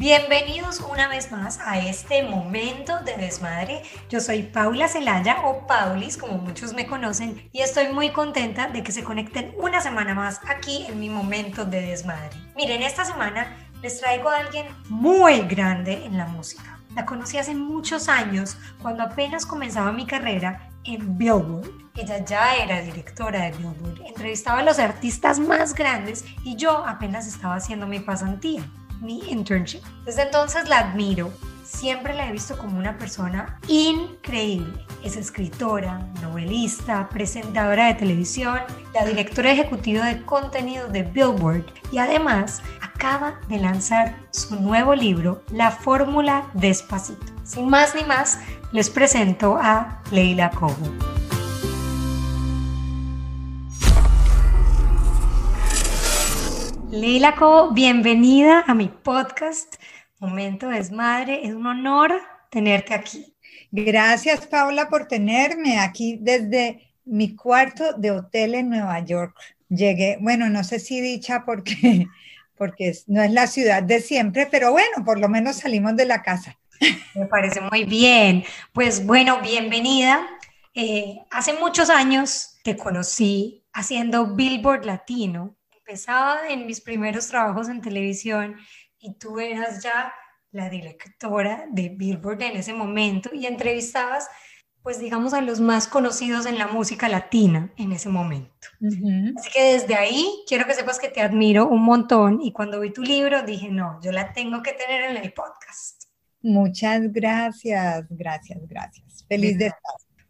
Bienvenidos una vez más a este momento de desmadre. Yo soy Paula Celaya o Paulis, como muchos me conocen, y estoy muy contenta de que se conecten una semana más aquí en mi momento de desmadre. Miren, esta semana les traigo a alguien muy grande en la música. La conocí hace muchos años, cuando apenas comenzaba mi carrera en Billboard. Ella ya era directora de Billboard, entrevistaba a los artistas más grandes y yo apenas estaba haciendo mi pasantía mi internship. Desde entonces la admiro. Siempre la he visto como una persona increíble. Es escritora, novelista, presentadora de televisión, la directora ejecutiva de contenido de Billboard y además acaba de lanzar su nuevo libro, La Fórmula Despacito. Sin más ni más, les presento a Leila Cobo. Leila Co, bienvenida a mi podcast Momento Desmadre. Es un honor tenerte aquí. Gracias, Paula, por tenerme aquí desde mi cuarto de hotel en Nueva York. Llegué, bueno, no sé si dicha porque, porque no es la ciudad de siempre, pero bueno, por lo menos salimos de la casa. Me parece muy bien. Pues bueno, bienvenida. Eh, hace muchos años te conocí haciendo Billboard Latino empezaba en mis primeros trabajos en televisión y tú eras ya la directora de Billboard en ese momento y entrevistabas, pues digamos, a los más conocidos en la música latina en ese momento. Así que desde ahí quiero que sepas que te admiro un montón y cuando vi tu libro dije, no, yo la tengo que tener en el podcast. Muchas gracias, gracias, gracias. Feliz de estar.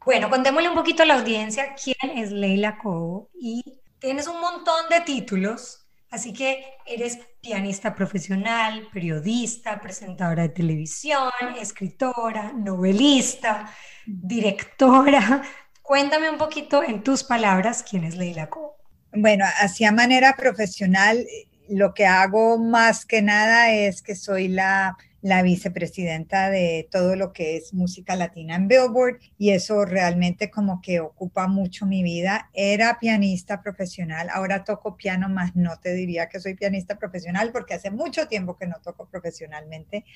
Bueno, contémosle un poquito a la audiencia quién es Leila Cobo y tienes un montón de títulos, así que eres pianista profesional, periodista, presentadora de televisión, escritora, novelista, directora. Cuéntame un poquito en tus palabras quién es Leila Co. Bueno, hacia manera profesional, lo que hago más que nada es que soy la la vicepresidenta de todo lo que es música latina en Billboard y eso realmente como que ocupa mucho mi vida. Era pianista profesional, ahora toco piano, más no te diría que soy pianista profesional porque hace mucho tiempo que no toco profesionalmente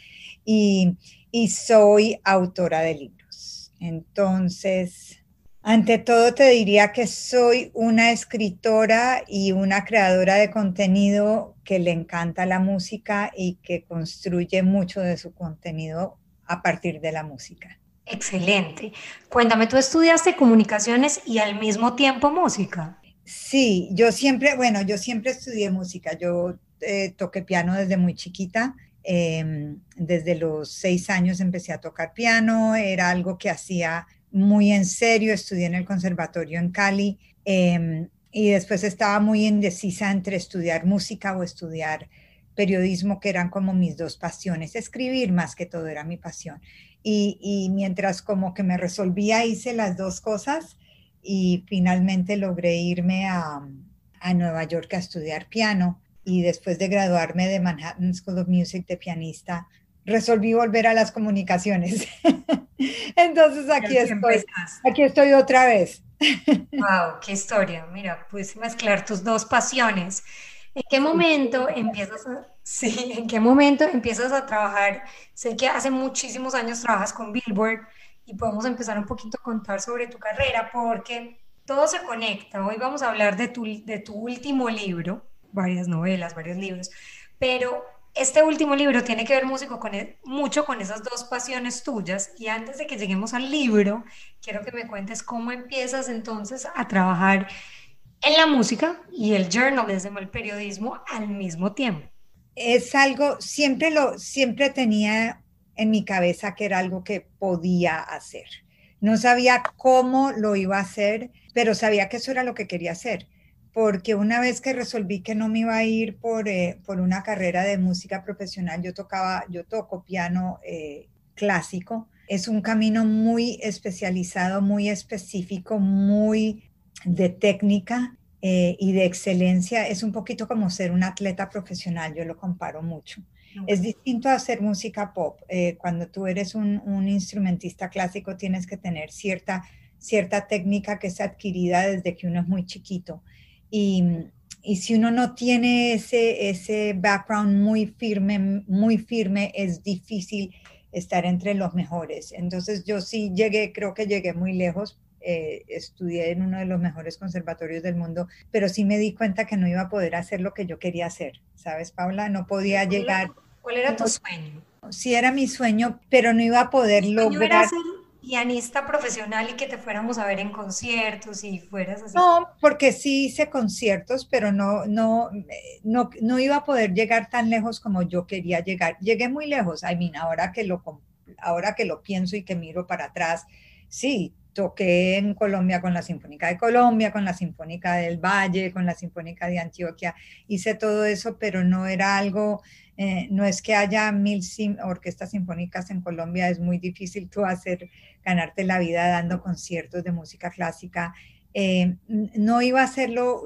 y, y soy autora de libros. Entonces, ante todo te diría que soy una escritora y una creadora de contenido que le encanta la música y que construye mucho de su contenido a partir de la música. Excelente. Cuéntame, ¿tú estudiaste comunicaciones y al mismo tiempo música? Sí, yo siempre, bueno, yo siempre estudié música. Yo eh, toqué piano desde muy chiquita. Em, desde los seis años empecé a tocar piano. Era algo que hacía muy en serio, estudié en el conservatorio en Cali em, y después estaba muy indecisa entre estudiar música o estudiar periodismo, que eran como mis dos pasiones. Escribir más que todo era mi pasión. Y, mientras como que me resolvía, hice las dos cosas y finalmente logré irme a, a Nueva York a estudiar piano. Y después de graduarme de Manhattan School of Music de pianista, resolví volver a las comunicaciones. Entonces aquí estoy, aquí estoy otra vez. Wow, qué historia. Mira, puedes mezclar tus dos pasiones. ¿En qué momento empiezas a, sí, en qué momento empiezas a trabajar? Sé que hace muchísimos años trabajas con Billboard y podemos empezar un poquito a contar sobre tu carrera porque todo se conecta. Hoy vamos a hablar de tu, de tu último libro, varias novelas, varios libros, pero este último libro tiene que ver músico con, e, mucho con esas dos pasiones tuyas y antes de que lleguemos al libro, quiero que me cuentes cómo empiezas entonces a trabajar en la música y el journalism, el periodismo al mismo tiempo. Es algo, siempre lo, siempre tenía en mi cabeza que era algo que podía hacer. No sabía cómo lo iba a hacer, pero sabía que eso era lo que quería hacer porque una vez que resolví que no me iba a ir por, eh, por una carrera de música profesional, yo tocaba, yo toco piano eh, clásico. Es un camino muy especializado, muy específico, muy de técnica eh, y de excelencia. Es un poquito como ser un atleta profesional, yo lo comparo mucho. Es distinto a hacer música pop. cuando tú eres un, un instrumentista clásico tienes que tener cierta, cierta técnica que es adquirida desde que uno es muy chiquito y, y si uno no tiene ese, ese background muy firme, muy firme, es difícil estar entre los mejores. Entonces yo sí llegué, creo que llegué muy lejos. Eh, estudié en uno de los mejores conservatorios del mundo, pero sí me di cuenta que no iba a poder hacer lo que yo quería hacer, ¿sabes, Paula? No podía llegar. ¿Cuál era tu sueño? Sí era mi sueño, pero no iba a poder lograr pianista profesional y que te fuéramos a ver en conciertos y fueras así? No, porque sí hice conciertos, pero no, no, no, no iba a poder llegar tan lejos como yo quería llegar. Llegué muy lejos, I mean, ahora que lo, ahora que lo pienso y que miro para atrás, sí, toqué en Colombia con la Sinfónica de Colombia, con la Sinfónica del Valle, con la Sinfónica de Antioquia, hice todo eso, pero no era algo, eh, no es que haya mil orquestas sinfónicas en Colombia, es muy difícil tú hacer ganarte la vida dando conciertos de música clásica. Eh, no iba a hacerlo,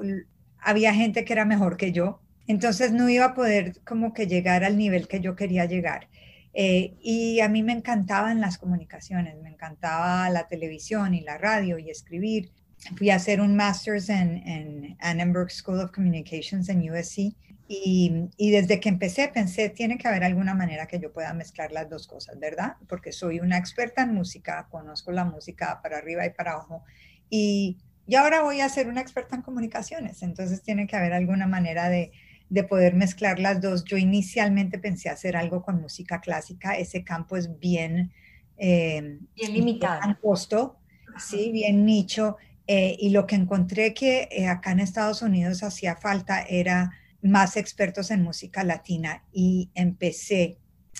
había gente que era mejor que yo, entonces no iba a poder como que llegar al nivel que yo quería llegar. Eh, y a mí me encantaban las comunicaciones, me encantaba la televisión y la radio y escribir. Fui a hacer un master's en, en Annenberg School of Communications en USC y, desde que empecé pensé, tiene que haber alguna manera que yo pueda mezclar las dos cosas, ¿verdad? Porque soy una experta en música, conozco la música para arriba y para abajo. Y, y ahora voy a ser una experta en comunicaciones. Entonces tiene que haber alguna manera de, de poder mezclar las dos. Yo inicialmente pensé hacer algo con música clásica. Ese campo es bien... Eh, bien limitado. Bien costo, sí, bien nicho. Eh, y lo que encontré que eh, acá en Estados Unidos hacía falta era más expertos en música latina y empecé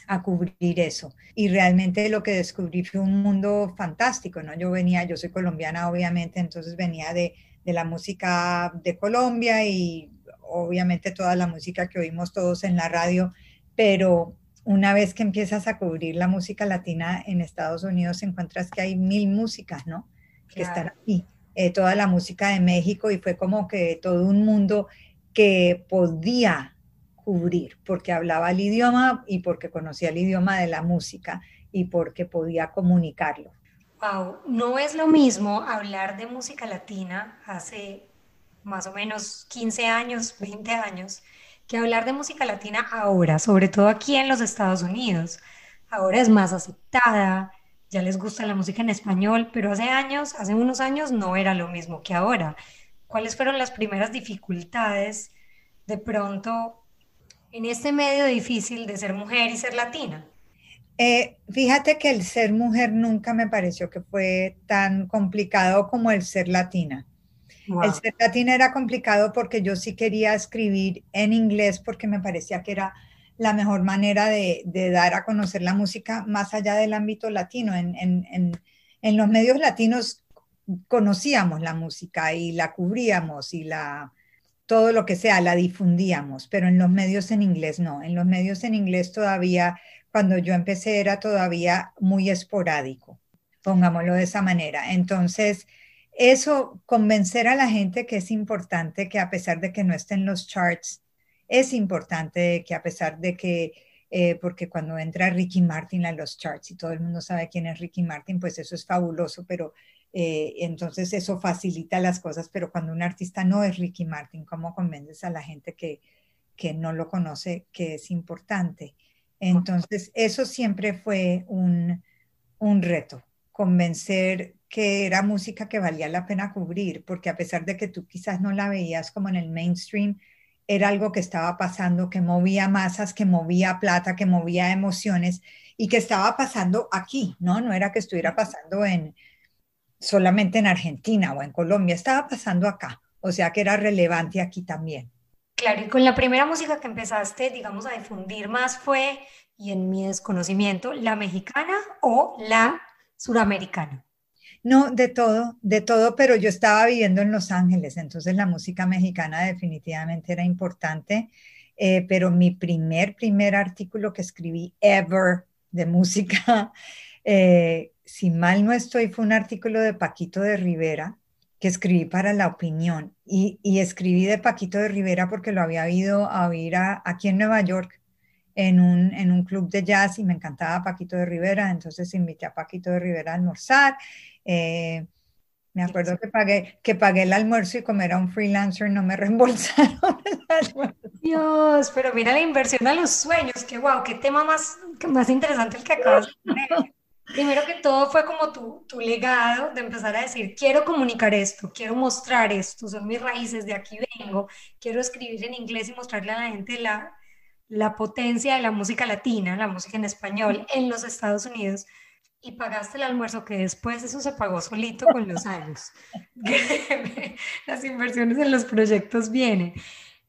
a cubrir eso. Y realmente lo que descubrí fue un mundo fantástico, ¿no? Yo venía, yo soy colombiana obviamente, entonces venía de, de la música de Colombia y obviamente toda la música que oímos todos en la radio, pero una vez que empiezas a cubrir la música latina en Estados Unidos, encuentras que hay mil músicas, ¿no? Que están aquí. Eh, toda la música de México y fue como que todo un mundo que podía cubrir porque hablaba el idioma y porque conocía el idioma de la música y porque podía comunicarlo. Wow, no es lo mismo hablar de música latina hace más o menos 15 años, 20 años, que hablar de música latina ahora, sobre todo aquí en los Estados Unidos. Ahora es más aceptada, ya les gusta la música en español, pero hace años, hace unos años no era lo mismo que ahora. ¿Cuáles fueron las primeras dificultades de pronto en este medio difícil de ser mujer y ser latina? Eh, fíjate que el ser mujer nunca me pareció que fue tan complicado como el ser latina. El ser latina era complicado porque yo sí quería escribir en inglés porque me parecía que era la mejor manera de, dar a conocer la música más allá del ámbito latino. En, en los medios latinos conocíamos la música y la cubríamos y la, todo lo que sea, la difundíamos, pero en los medios en inglés no. En los medios en inglés todavía, cuando yo empecé era todavía muy esporádico, pongámoslo de esa manera. Entonces, eso, convencer a la gente que es importante que a pesar de que no estén los charts, es importante que a pesar de que, eh, porque cuando entra Ricky Martin a los charts y todo el mundo sabe quién es Ricky Martin, pues eso es fabuloso, pero eh, entonces eso facilita las cosas, pero cuando un artista no es Ricky Martin, ¿cómo convences a la gente que, que no lo conoce que es importante? Entonces eso siempre fue un, un reto, convencer que era música que valía la pena cubrir, porque a pesar de que tú quizás no la veías como en el mainstream, era algo que estaba pasando, que movía masas, que movía plata, que movía emociones y que estaba pasando aquí, ¿no? No era que estuviera pasando en, solamente en Argentina o en Colombia, estaba pasando acá, o sea que era relevante aquí también. Claro, y con la primera música que empezaste, digamos, a difundir más fue, y en mi desconocimiento, la mexicana o la suramericana. No, de todo, de todo, pero yo estaba viviendo en Los Ángeles, entonces la música mexicana definitivamente era importante, eh, pero mi primer, primer artículo que escribí ever de música eh, si mal no estoy, fue un artículo de Paquito de Rivera que escribí para La Opinión. Y, escribí de Paquito de Rivera porque lo había ido a oír aquí en Nueva York en un, en un club de jazz y me encantaba Paquito de Rivera. Entonces invité a Paquito de Rivera a almorzar. Eh, Me acuerdo que pagué, que pagué el almuerzo y como era un freelancer no me reembolsaron el almuerzo. Dios, pero mira la inversión a los sueños, que wow, qué tema más, más interesante el que acabas de poner. Primero que todo fue como tu, tu legado de empezar a decir, quiero comunicar esto, quiero mostrar esto, son mis raíces, de aquí vengo, quiero escribir en inglés y mostrarle a la gente la, la potencia de la música latina, la música en español en los Estados Unidos y pagaste el almuerzo, que después eso se pagó solito con los años. Las inversiones en los proyectos vienen.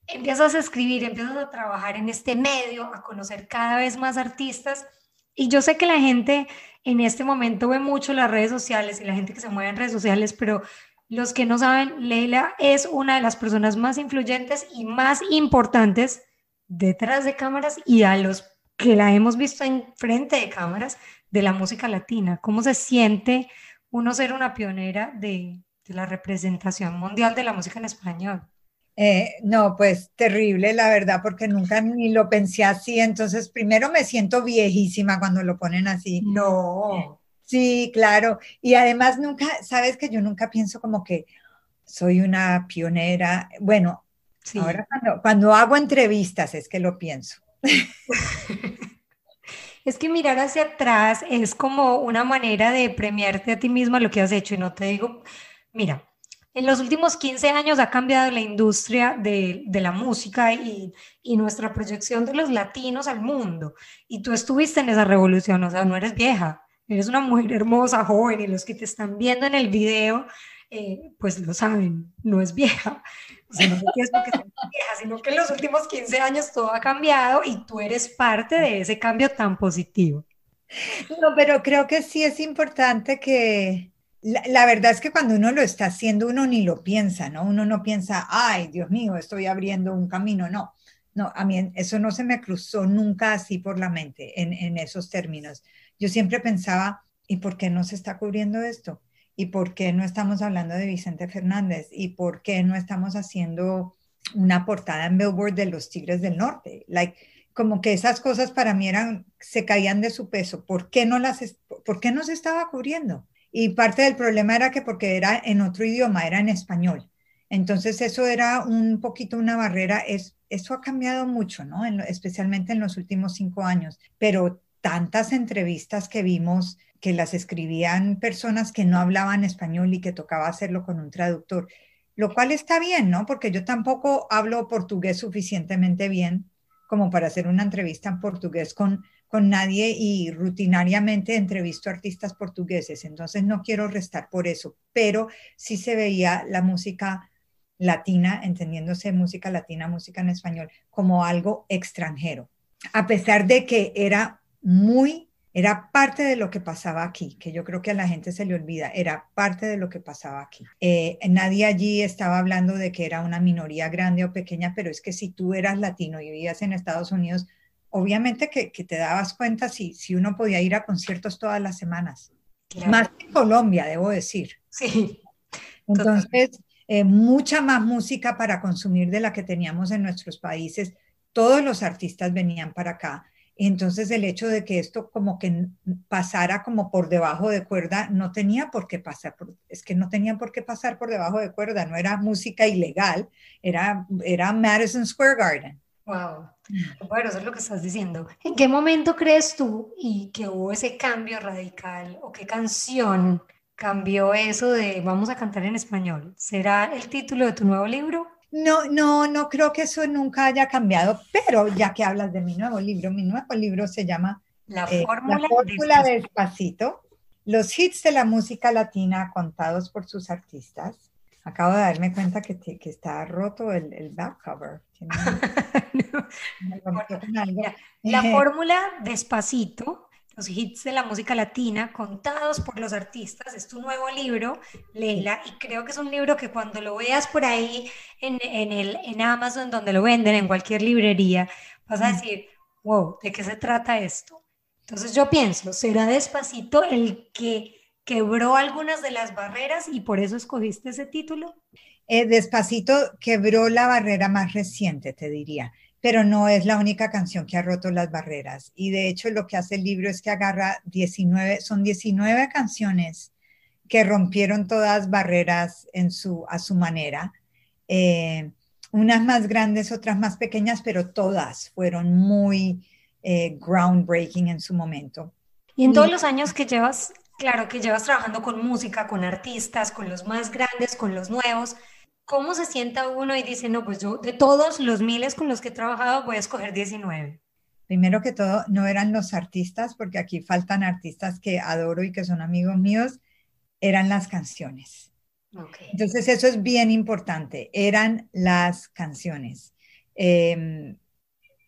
Empiezas a escribir, empiezas a trabajar en este medio, a conocer cada vez más artistas. Y yo sé que la gente en este momento ve mucho las redes sociales y la gente que se mueve en redes sociales, pero los que no saben, Leila es una de las personas más influyentes y más importantes detrás de cámaras y a los que la hemos visto en frente de cámaras de la música latina. ¿Cómo se siente uno ser una pionera de, la representación mundial de la música en español? Eh, no, pues terrible, la verdad, porque nunca ni lo pensé así. Entonces, primero me siento viejísima cuando lo ponen así. No. Sí, claro. Y además nunca, sabes que yo nunca pienso como que soy una pionera. Bueno, ahora cuando, cuando hago entrevistas es que lo pienso. Es que mirar hacia atrás es como una manera de premiarte a ti misma lo que has hecho. Y no te digo, mira, en los últimos 15 años ha cambiado la industria de, la música y, nuestra proyección de los latinos al mundo. Y tú estuviste en esa revolución, o sea, no eres vieja, eres una mujer hermosa, joven, y los que te están viendo en el video, eh, pues lo saben, no es vieja. No es porque vieja, sino que en los últimos 15 años todo ha cambiado y tú eres parte de ese cambio tan positivo. No, pero creo que sí es importante que, la, verdad es que cuando uno lo está haciendo, uno ni lo piensa, ¿no? Uno no piensa, ay, Dios mío, estoy abriendo un camino, no. No, a mí eso no se me cruzó nunca así por la mente en, en esos términos. Yo siempre pensaba, ¿y por qué no se está cubriendo esto? ¿Y por qué no estamos hablando de Vicente Fernández? ¿Y por qué no estamos haciendo una portada en Billboard de los Tigres del Norte? Like, como que esas cosas para mí eran, se caían de su peso. ¿Por qué no las, por qué no se estaba cubriendo? Y parte del problema era que porque era en otro idioma, era en español. Entonces eso era un poquito una barrera. Es, eso ha cambiado mucho, ¿no? especialmente en los últimos cinco años. Pero tantas entrevistas que vimos que las escribían personas que no hablaban español y que tocaba hacerlo con un traductor, lo cual está bien, ¿no? Porque yo tampoco hablo portugués suficientemente bien como para hacer una entrevista en portugués con, con nadie y rutinariamente entrevisto artistas portugueses, entonces no quiero restar por eso, pero sí se veía la música latina, entendiéndose música latina, música en español, como algo extranjero, a pesar de que era muy era parte de lo que pasaba aquí, que yo creo que a la gente se le olvida, era parte de lo que pasaba aquí. Eh, nadie allí estaba hablando de que era una minoría grande o pequeña, pero es que si tú eras latino y vivías en Estados Unidos, obviamente que, te dabas cuenta si, si uno podía ir a conciertos todas las semanas. Más que Colombia, debo decir. Sí. Entonces, eh, mucha más música para consumir de la que teníamos en nuestros países. Todos los artistas venían para acá entonces el hecho de que esto como que pasara como por debajo de cuerda no tenía por qué pasar, es que no tenía por qué pasar por debajo de cuerda, no era música ilegal, era, era Madison Square Garden. Wow, bueno, eso es lo que estás diciendo. ¿En qué momento crees tú y que hubo ese cambio radical o qué canción cambió eso de vamos a cantar en español? ¿Será el título de tu nuevo libro? No, no, no creo que eso nunca haya cambiado, pero ya que hablas de mi nuevo libro, mi nuevo libro se llama La eh, Fórmula, Despacito. los hits de la música latina contados por sus artistas. Acabo de darme cuenta que, que está roto el, el back cover. la fórmula Despacito los hits de la música latina contados por los artistas. Es tu nuevo libro, Leila, y creo que es un libro que cuando lo veas por ahí en, en, el, en Amazon, donde lo venden, en cualquier librería, vas a decir, wow, ¿de qué se trata esto? Entonces yo pienso, será despacito el que quebró algunas de las barreras y por eso escogiste ese título. Eh, despacito quebró la barrera más reciente, te diría pero no es la única canción que ha roto las barreras. Y de hecho lo que hace el libro es que agarra 19, son 19 canciones que rompieron todas barreras en su, a su manera. Eh, unas más grandes, otras más pequeñas, pero todas fueron muy eh, groundbreaking en su momento. Y en todos los años que llevas, claro, que llevas trabajando con música, con artistas, con los más grandes, con los nuevos, ¿cómo se sienta uno y dice, no, pues yo de todos los miles con los que he trabajado voy a escoger 19? Primero que todo, no eran los artistas, porque aquí faltan artistas que adoro y que son amigos míos, eran las canciones. Entonces eso es bien importante, eran las canciones. Em,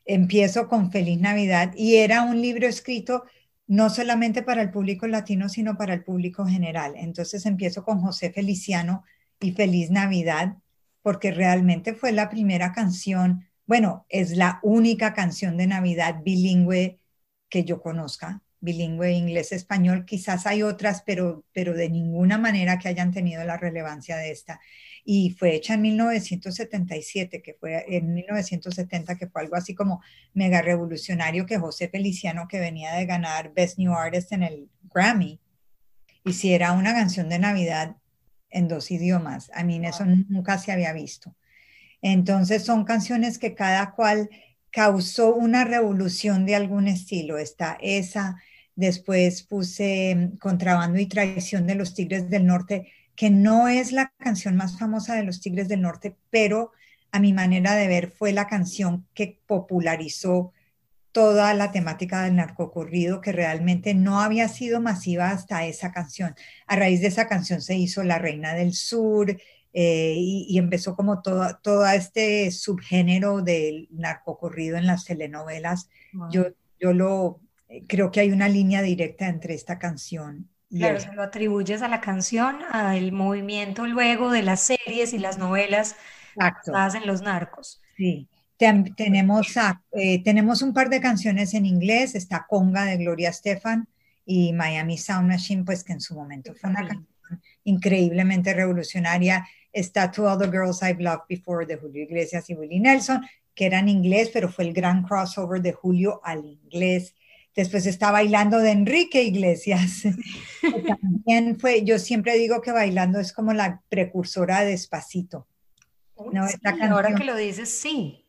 empiezo con Feliz Navidad y era un libro escrito no solamente para el público latino, sino para el público general. Entonces empiezo con José Feliciano y Feliz Navidad, porque realmente fue la primera canción, bueno, es la única canción de Navidad bilingüe que yo conozca bilingüe inglés-español. Quizás hay otras, pero, pero de ninguna manera que hayan tenido la relevancia de esta. Y fue hecha en 1977, que fue en 1970, que fue algo así como mega revolucionario que José Feliciano, que venía de ganar Best New Artist en el Grammy, hiciera una canción de Navidad en dos idiomas. A mí eso nunca se había visto. Entonces son canciones que cada cual causó una revolución de algún estilo. Está esa, Después puse mm, Contrabando y Traición de los Tigres del Norte, que no es la canción más famosa de los Tigres del Norte, pero a mi manera de ver fue la canción que popularizó toda la temática del narcocorrido que realmente no había sido masiva hasta esa canción. A raíz de esa canción se hizo La Reina del Sur eh, y, empezó como todo, todo este subgénero del narcocorrido en las telenovelas. Yo, yo lo, creo que hay una línea directa entre esta canción. Y claro, se lo atribuyes a la canción, al movimiento luego de las series y las novelas basadas en los narcos. Sí. Tenemos, eh, tenemos un par de canciones en inglés, está Conga de Gloria Estefan y Miami Sound Machine, pues que en su momento fue una canción increíblemente revolucionaria. Está To All the Girls I've Loved Before de Julio Iglesias y Willie Nelson, que era en inglés, pero fue el gran crossover de Julio al inglés. Después está bailando de Enrique Iglesias. También fue, yo siempre digo que bailando es como la precursora de Despacito. ¿no? ahora que lo dices, sí,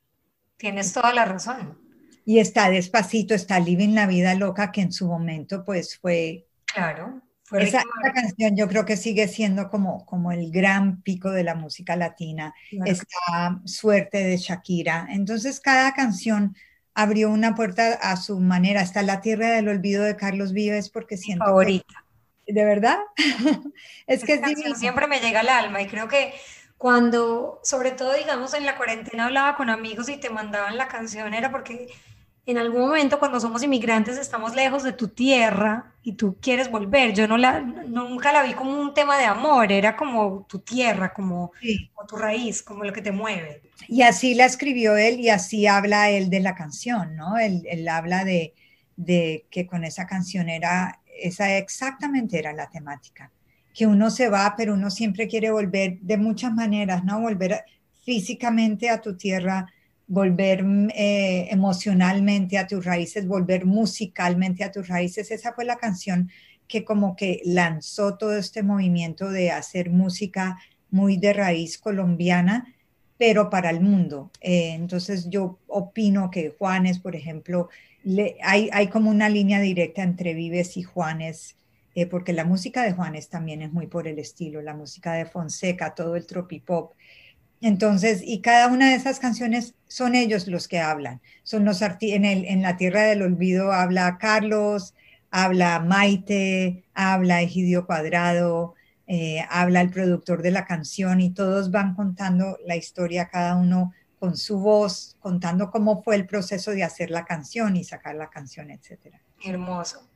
tienes toda la razón. Y está Despacito, está Living la Vida Loca, que en su momento pues fue... Claro. Fue esa, canción yo creo que sigue siendo como, como el gran pico de la música latina. Está Suerte de Shakira. Entonces cada canción abrió una puerta a su manera. hasta La Tierra del Olvido de Carlos Vives porque siento... Favorita. ¿De verdad? es que siempre me llega al alma y creo que cuando, sobre todo digamos en la cuarentena hablaba con amigos y te mandaban la canción era porque en algún momento cuando somos inmigrantes estamos lejos de tu tierra y tú quieres volver. Yo no la, nunca la vi como un tema de amor, era como tu tierra, como, tu raíz, como lo que te mueve. Y así la escribió él y así habla él de la canción, ¿no? Él, él habla de, de, que con esa canción era, esa exactamente era la temática, que uno se va, pero uno siempre quiere volver de muchas maneras, ¿no? Volver físicamente a tu tierra, volver eh, emocionalmente a tus raíces, volver musicalmente a tus raíces. Esa fue la canción que como que lanzó todo este movimiento de hacer música muy de raíz colombiana, pero para el mundo. Eh, entonces yo opino que Juanes, por ejemplo, hay, hay, como una línea directa entre Vives y Juanes, eh, porque la música de Juanes también es muy por el estilo, la música de Fonseca, todo el tropipop. Entonces, y cada una de esas canciones son ellos los que hablan. Son los en, en la Tierra del Olvido habla Carlos, habla Maite, habla Egidio Cuadrado, eh, habla el productor de la canción y todos van contando la historia, cada uno con su voz, contando cómo fue el proceso de hacer la canción y sacar la canción, etc. Hermoso.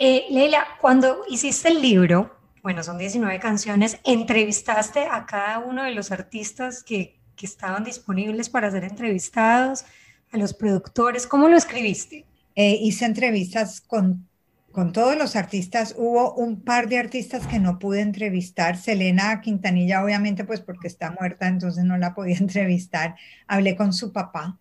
Eh, Leila, cuando hiciste el libro, bueno, son 19 canciones, entrevistaste a cada uno de los artistas que, estaban disponibles para ser entrevistados, a los productores, ¿cómo lo escribiste? Eh, hice entrevistas con, con todos los artistas, hubo un par de artistas que no pude entrevistar, Selena Quintanilla obviamente pues porque está muerta, entonces no la podía entrevistar, hablé con su papá.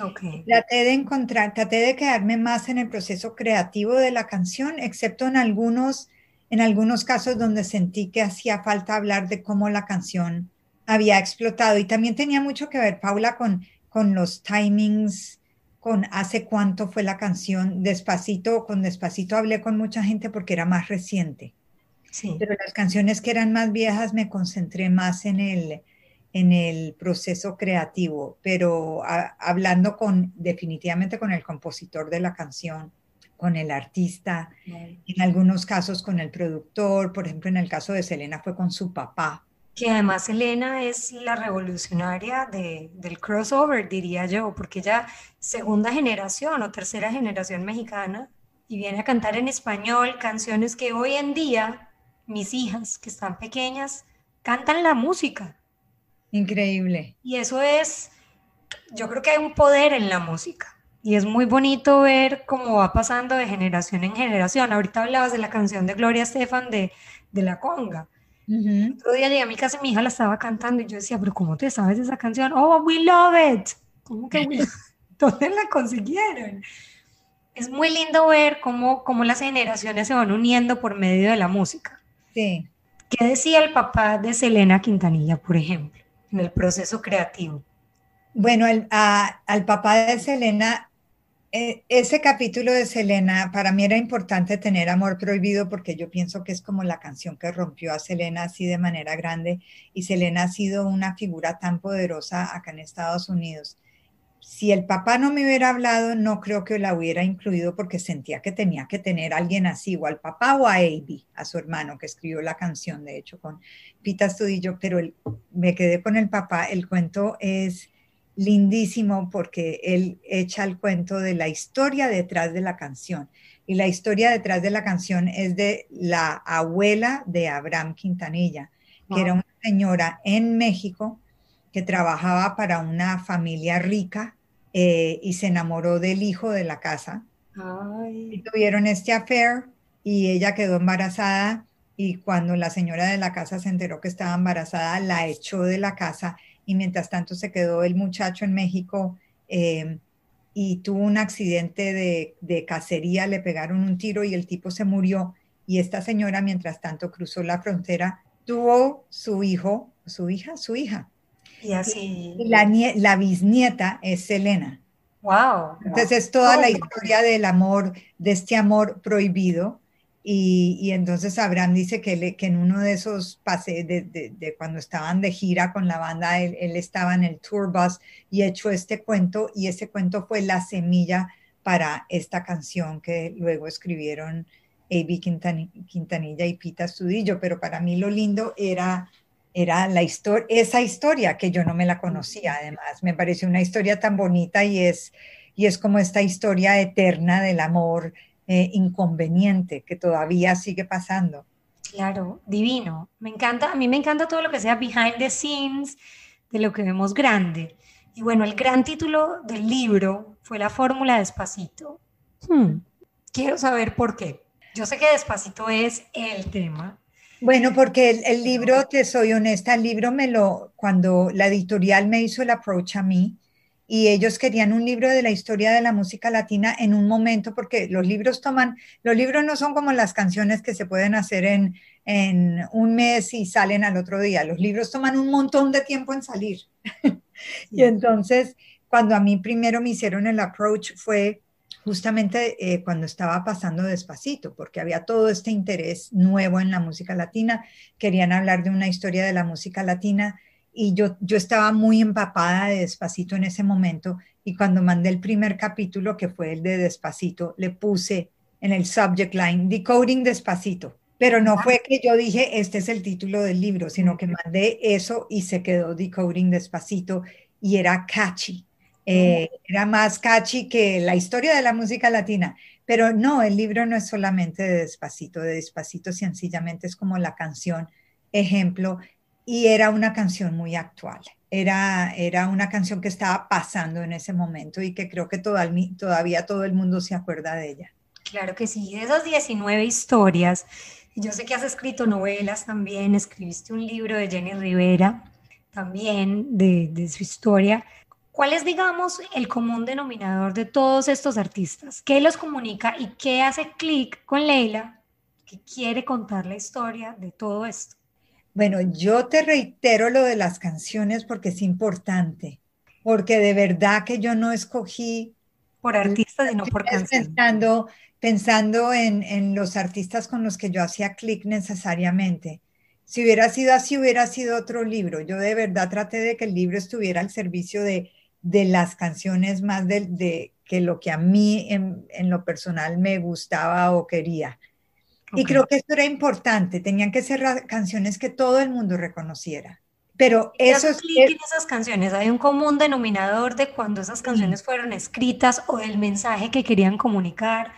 Okay. Traté de encontrar, traté de quedarme más en el proceso creativo de la canción, excepto en algunos en algunos casos donde sentí que hacía falta hablar de cómo la canción había explotado. Y también tenía mucho que ver, Paula, con, con los timings, con hace cuánto fue la canción. Despacito, con Despacito hablé con mucha gente porque era más reciente. Sí. Pero las canciones que eran más viejas me concentré más en el, en el proceso creativo, pero hablando con definitivamente con el compositor de la canción, con el artista, en algunos casos con el productor, por ejemplo en el caso de Selena fue con su papá, que además Elena es la revolucionaria del crossover, diría yo, porque ella segunda generación o tercera generación mexicana y viene a cantar en español canciones que hoy en día mis hijas que están pequeñas cantan la música. Increíble. Y eso es, yo creo que hay un poder en la música. Y es muy bonito ver cómo va pasando de generación en generación. Ahorita hablabas de la canción de Gloria Estefan de, de La Conga otro día llegué a mi casa y mi hija la estaba cantando y yo decía, pero ¿cómo te sabes esa canción? Oh, we love it. ¿Cómo que we ¿Dónde la consiguieron? Es muy lindo ver cómo, cómo las generaciones se van uniendo por medio de la música. Sí. ¿Qué decía el papá de Selena Quintanilla, por ejemplo, en el proceso creativo? Bueno, al papá de Selena eh, ese capítulo de Selena, para mí era importante tener Amor Prohibido porque yo pienso que es como la canción que rompió a Selena así de manera grande y Selena ha sido una figura tan poderosa acá en Estados Unidos. Si el papá no me hubiera hablado, no creo que la hubiera incluido porque sentía que tenía que tener a alguien así, o al papá o a Avi, a su hermano que escribió la canción, de hecho, con Pita Estudillo, pero me quedé con el papá. El cuento es lindísimo porque él echa el cuento de la historia detrás de la canción. Y la historia detrás de la canción es de la abuela de Abraham Quintanilla, que era una señora en México que trabajaba para una familia rica eh, y se enamoró del hijo de la casa. Y tuvieron este affair y ella quedó embarazada y cuando la señora de la casa se enteró que estaba embarazada, la echó de la casa y mientras tanto se quedó el muchacho en México eh, y tuvo un accidente de, cacería, le pegaron un tiro y el tipo se murió y esta señora mientras tanto cruzó la frontera, tuvo su hijo, su hija, su hija. Y así. la, la bisnieta es Selena. Wow. Entonces es toda la historia del amor, de este amor prohibido, y, entonces Abraham dice que, que, en uno de esos pases, de, cuando estaban de gira con la banda, él, estaba en el tour bus y echó este cuento y ese cuento fue la semilla para esta canción que luego escribieron A.B. Quintanilla y Pita Studillo, pero para mí lo lindo era, era la historia, esa historia que yo no me la conocía además, me pareció una historia tan bonita y es, y es como esta historia eterna del amor eh, inconveniente que todavía sigue pasando. Claro, divino. Me encanta, a mí me encanta todo lo que sea behind the scenes, de lo que vemos grande. Y bueno, el gran título del libro fue La fórmula despacito. Hmm. Quiero saber por qué. Yo sé que despacito es el tema. Bueno, porque el, el, libro, te soy honesta, el libro me lo, cuando la editorial me hizo el approach a mí, y ellos querían un libro de la historia de la música latina en un momento, porque los libros toman, los libros no son como las canciones que se pueden hacer en, en un mes y salen al otro día, los libros toman un montón de tiempo en salir. y entonces, cuando a mí primero me hicieron el approach fue justamente eh, cuando estaba pasando despacito, porque había todo este interés nuevo en la música latina, querían hablar de una historia de la música latina y yo, yo estaba muy empapada de Despacito en ese momento y cuando mandé el primer capítulo, que fue el de Despacito, le puse en el subject line, Decoding Despacito. Pero no fue que yo dije, este es el título del libro, sino que mandé eso y se quedó Decoding Despacito y era catchy. Eh, era más catchy que la historia de la música latina. Pero no, el libro no es solamente de Despacito, de Despacito sencillamente es como la canción ejemplo y era una canción muy actual. Era, era una canción que estaba pasando en ese momento y que creo que todavía todo el mundo se acuerda de ella. Claro que sí, de esas 19 historias, yo sé que has escrito novelas también, escribiste un libro de Jenny Rivera también de, de su historia. ¿Cuál es, digamos, el común denominador de todos estos artistas? ¿Qué los comunica y qué hace clic con Leila que quiere contar la historia de todo esto? Bueno, yo te reitero lo de las canciones porque es importante, porque de verdad que yo no escogí por artistas y no por canciones. Pensando, pensando en, en los artistas con los que yo hacía clic necesariamente. Si hubiera sido así, hubiera sido otro libro. Yo de verdad traté de que el libro estuviera al servicio de, de las canciones más de, de, que lo que a mí en, en, lo personal me gustaba o quería. Okay. Y creo que esto era importante. Tenían que ser canciones que todo el mundo reconociera. Pero eso es... en esas canciones, hay un común denominador de cuando esas canciones fueron escritas o el mensaje que querían comunicar.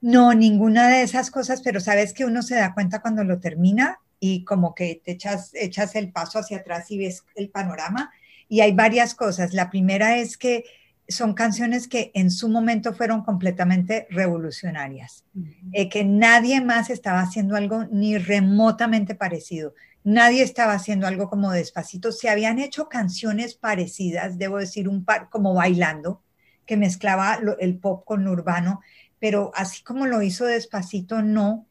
No, ninguna de esas cosas, pero sabes que uno se da cuenta cuando lo termina y como que te echas, echas el paso hacia atrás y ves el panorama. Y hay varias cosas. La primera es que son canciones que en su momento fueron completamente revolucionarias, uh -huh. eh, que nadie más estaba haciendo algo ni remotamente parecido. Nadie estaba haciendo algo como despacito. Se habían hecho canciones parecidas, debo decir, un par como bailando, que mezclaba lo, el pop con lo urbano, pero así como lo hizo despacito, no.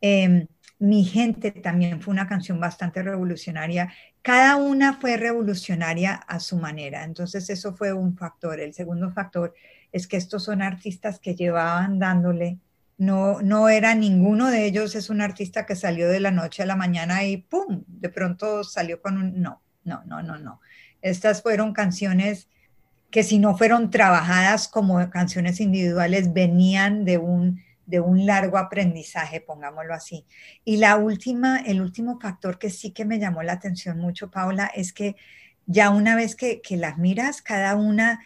Eh, mi gente también fue una canción bastante revolucionaria. Cada una fue revolucionaria a su manera. Entonces eso fue un factor. El segundo factor es que estos son artistas que llevaban dándole. No, no era ninguno de ellos, es un artista que salió de la noche a la mañana y ¡pum! De pronto salió con un... No, no, no, no, no. Estas fueron canciones que si no fueron trabajadas como canciones individuales, venían de un, de un largo aprendizaje, pongámoslo así. Y la última, el último factor que sí que me llamó la atención mucho, Paula, es que ya una vez que, que las miras, cada una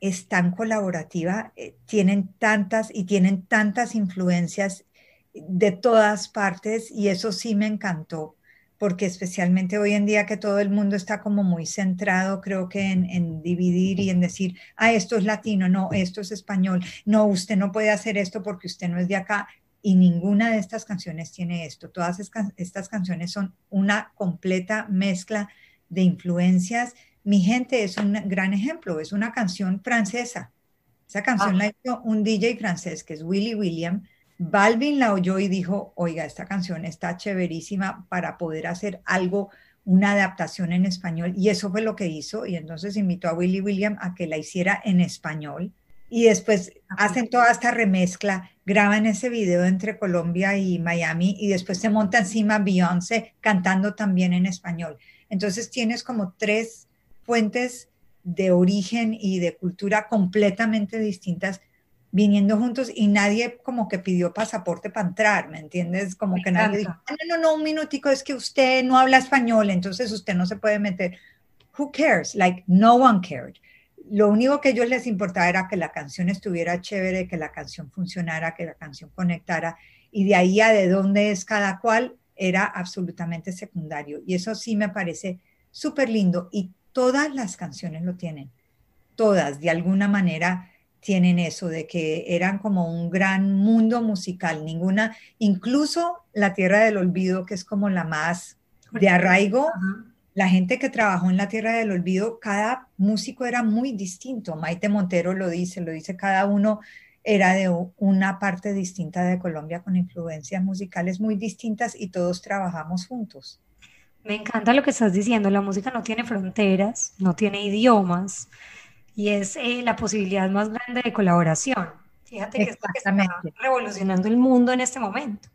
es tan colaborativa, eh, tienen tantas y tienen tantas influencias de todas partes y eso sí me encantó, porque especialmente hoy en día que todo el mundo está como muy centrado, creo que en, en, dividir y en decir, ah, esto es latino, no, esto es español, no, usted no puede hacer esto porque usted no es de acá. Y ninguna de estas canciones tiene esto. Todas estas canciones son una completa mezcla de influencias mi gente es un gran ejemplo, es una canción francesa. Esa canción ah. la hizo un DJ francés que es Willy William. Balvin la oyó y dijo, oiga, esta canción está chéverísima para poder hacer algo, una adaptación en español. Y eso fue lo que hizo. Y entonces invitó a Willy William a que la hiciera en español. Y después hacen toda esta remezcla, graban ese video entre Colombia y Miami y después se monta encima Beyoncé cantando también en español. Entonces tienes como tres fuentes de origen y de cultura completamente distintas viniendo juntos y nadie como que pidió pasaporte para entrar, ¿me entiendes? Como Me que encanta. nadie dijo, ah, no, no, no, un minutico, es que usted no habla español, entonces usted no se puede meter. Who cares? Like, no one cared. Lo único que a ellos les importaba era que la canción estuviera chévere, que la canción funcionara, que la canción conectara, y de ahí a de dónde es cada cual era absolutamente secundario. Y eso sí me parece súper lindo. Y todas las canciones lo tienen, todas de alguna manera tienen eso de que eran como un gran mundo musical, ninguna, incluso La Tierra del Olvido, que es como la más de arraigo, la gente que trabajó en La Tierra del Olvido, cada músico era muy distinto, Maite Montero lo dice, lo dice cada uno era de una parte distinta de Colombia con influencias musicales muy distintas y todos trabajamos juntos. Me encanta lo que estás diciendo, la música no tiene fronteras, no tiene idiomas y es eh, la posibilidad más grande de colaboración. Fíjate que, es que está revolucionando el mundo en este momento.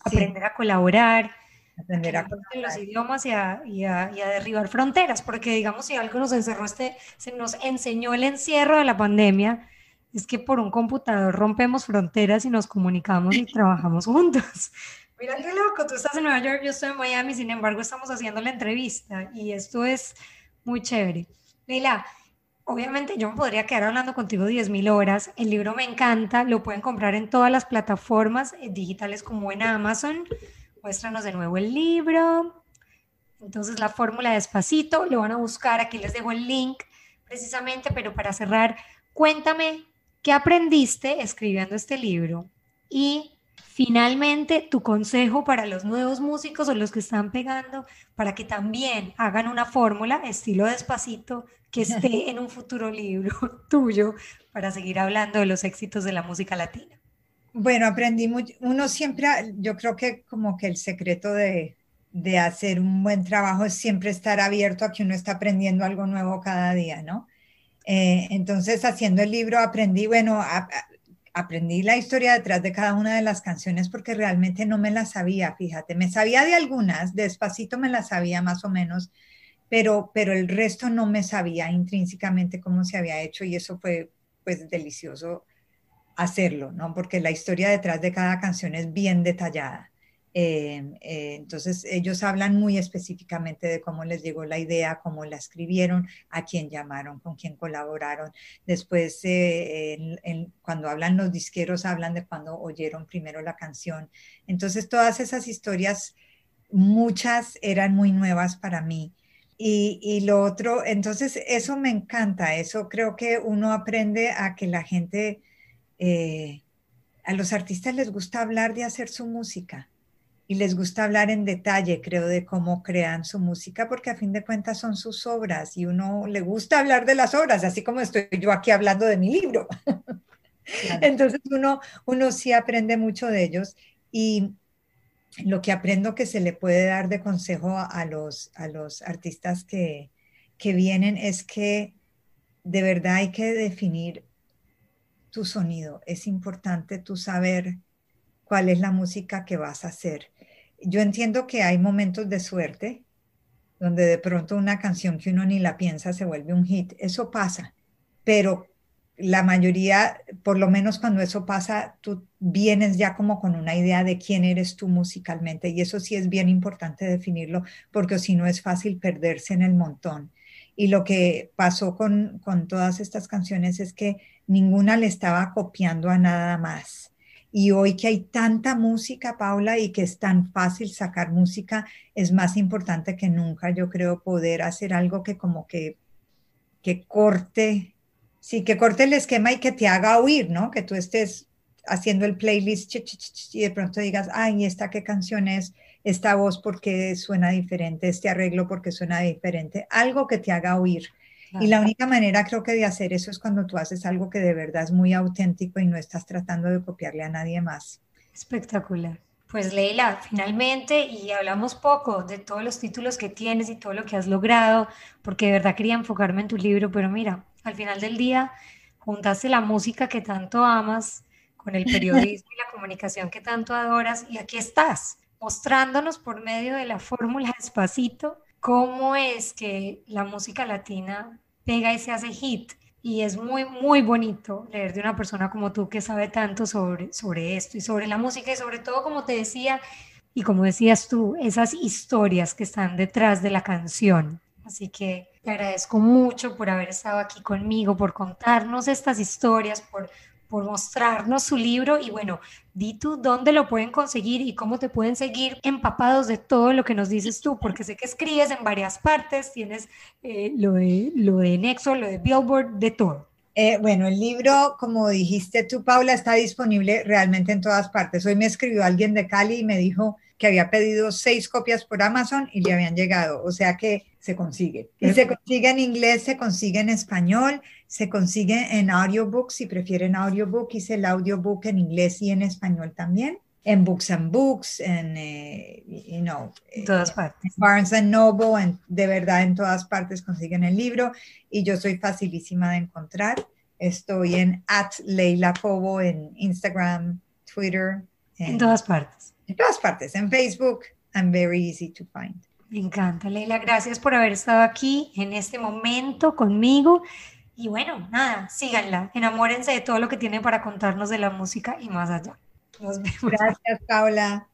Aprender sí. a colaborar, aprender a colaborar. los idiomas y a, y, a, y a, derribar fronteras, porque digamos si algo nos encerró este, se nos enseñó el encierro de la pandemia, es que por un computador rompemos fronteras y nos comunicamos y trabajamos juntos. Mira qué loco, tú estás en Nueva York, yo estoy en Miami, sin embargo estamos haciendo la entrevista y esto es muy chévere. Leila, obviamente yo me podría quedar hablando contigo 10.000 horas, el libro me encanta, lo pueden comprar en todas las plataformas eh, digitales como en Amazon. Muéstranos de nuevo el libro. Entonces la fórmula despacito, lo van a buscar, aquí les dejo el link precisamente, pero para cerrar, cuéntame qué aprendiste escribiendo este libro y Finalmente, tu consejo para los nuevos músicos o los que están pegando, para que también hagan una fórmula estilo despacito que esté en un futuro libro tuyo para seguir hablando de los éxitos de la música latina. Bueno, aprendí mucho. Uno siempre, yo creo que como que el secreto de, de hacer un buen trabajo es siempre estar abierto a que uno está aprendiendo algo nuevo cada día, ¿no? Eh, entonces, haciendo el libro aprendí, bueno, aprendí la historia detrás de cada una de las canciones porque realmente no me la sabía, fíjate, me sabía de algunas, despacito me las sabía más o menos, pero, pero el resto no me sabía intrínsecamente cómo se había hecho y eso fue pues delicioso hacerlo, ¿no? Porque la historia detrás de cada canción es bien detallada. Eh, eh, entonces, ellos hablan muy específicamente de cómo les llegó la idea, cómo la escribieron, a quién llamaron, con quién colaboraron. Después, eh, cuando hablan los disqueros, hablan de cuando oyeron primero la canción. Entonces, todas esas historias, muchas eran muy nuevas para mí. Y, y lo otro, entonces, eso me encanta, eso creo que uno aprende a que la gente, a los artistas les gusta hablar de hacer su música y les gusta hablar en detalle, creo, de cómo crean su música, porque a fin de cuentas son sus obras y uno le gusta hablar de las obras, así como estoy yo aquí hablando de mi libro. Entonces uno, uno sí aprende mucho de ellos y lo que aprendo que se le puede dar de consejo a los, a los artistas que, que vienen es que de verdad hay que definir tu sonido. Es importante tú saber cuál es la música que vas a hacer yo entiendo que hay momentos de suerte donde de pronto una canción que uno ni la piensa se vuelve un hit. Eso pasa, pero la mayoría, por lo menos cuando eso pasa, tú vienes ya como con una idea de quién eres tú musicalmente y eso sí es bien importante definirlo porque si no es fácil perderse en el montón. Y lo que pasó con, con todas estas canciones es que ninguna le estaba copiando a nada más y hoy que hay tanta música, Paula, y que es tan fácil sacar música, es más importante que nunca, yo creo, poder hacer algo que como que, que corte, sí, que corte el esquema y que te haga oír, ¿no? Que tú estés haciendo el playlist y de pronto digas, ay, ¿esta qué canción es? Esta voz porque suena diferente, este arreglo porque suena diferente, algo que te haga oír. Y la única manera creo que de hacer eso es cuando tú haces algo que de verdad es muy auténtico y no estás tratando de copiarle a nadie más. Espectacular. Pues Leila, finalmente, y hablamos poco de todos los títulos que tienes y todo lo que has logrado, porque de verdad quería enfocarme en tu libro, pero mira, al final del día juntaste la música que tanto amas con el periodismo y la comunicación que tanto adoras, y aquí estás, mostrándonos por medio de la fórmula despacito cómo es que la música latina pega y se hace hit. Y es muy, muy bonito leer de una persona como tú que sabe tanto sobre, sobre esto y sobre la música y sobre todo, como te decía, y como decías tú, esas historias que están detrás de la canción. Así que te agradezco mucho por haber estado aquí conmigo, por contarnos estas historias, por por mostrarnos su libro y bueno, di tú dónde lo pueden conseguir y cómo te pueden seguir empapados de todo lo que nos dices tú, porque sé que escribes en varias partes, tienes eh, lo, de, lo de Nexo, lo de Billboard, de todo. Eh, bueno, el libro, como dijiste tú, Paula, está disponible realmente en todas partes. Hoy me escribió alguien de Cali y me dijo que había pedido seis copias por Amazon y le habían llegado, o sea que se consigue. Y se consigue en inglés, se consigue en español, se consigue en audiobook, si prefieren audiobook, hice el audiobook en inglés y en español también en Books and Books, en, eh, you know, en todas partes. Barnes and Noble, en, de verdad en todas partes consiguen el libro y yo soy facilísima de encontrar. Estoy en at Leila Cobo en Instagram, Twitter. En, todas partes. En todas partes. En Facebook, I'm very easy to find. Me encanta, Leila. Gracias por haber estado aquí en este momento conmigo. Y bueno, nada, síganla, enamórense de todo lo que tiene para contarnos de la música y más allá. Nos vemos. Gracias, Paula.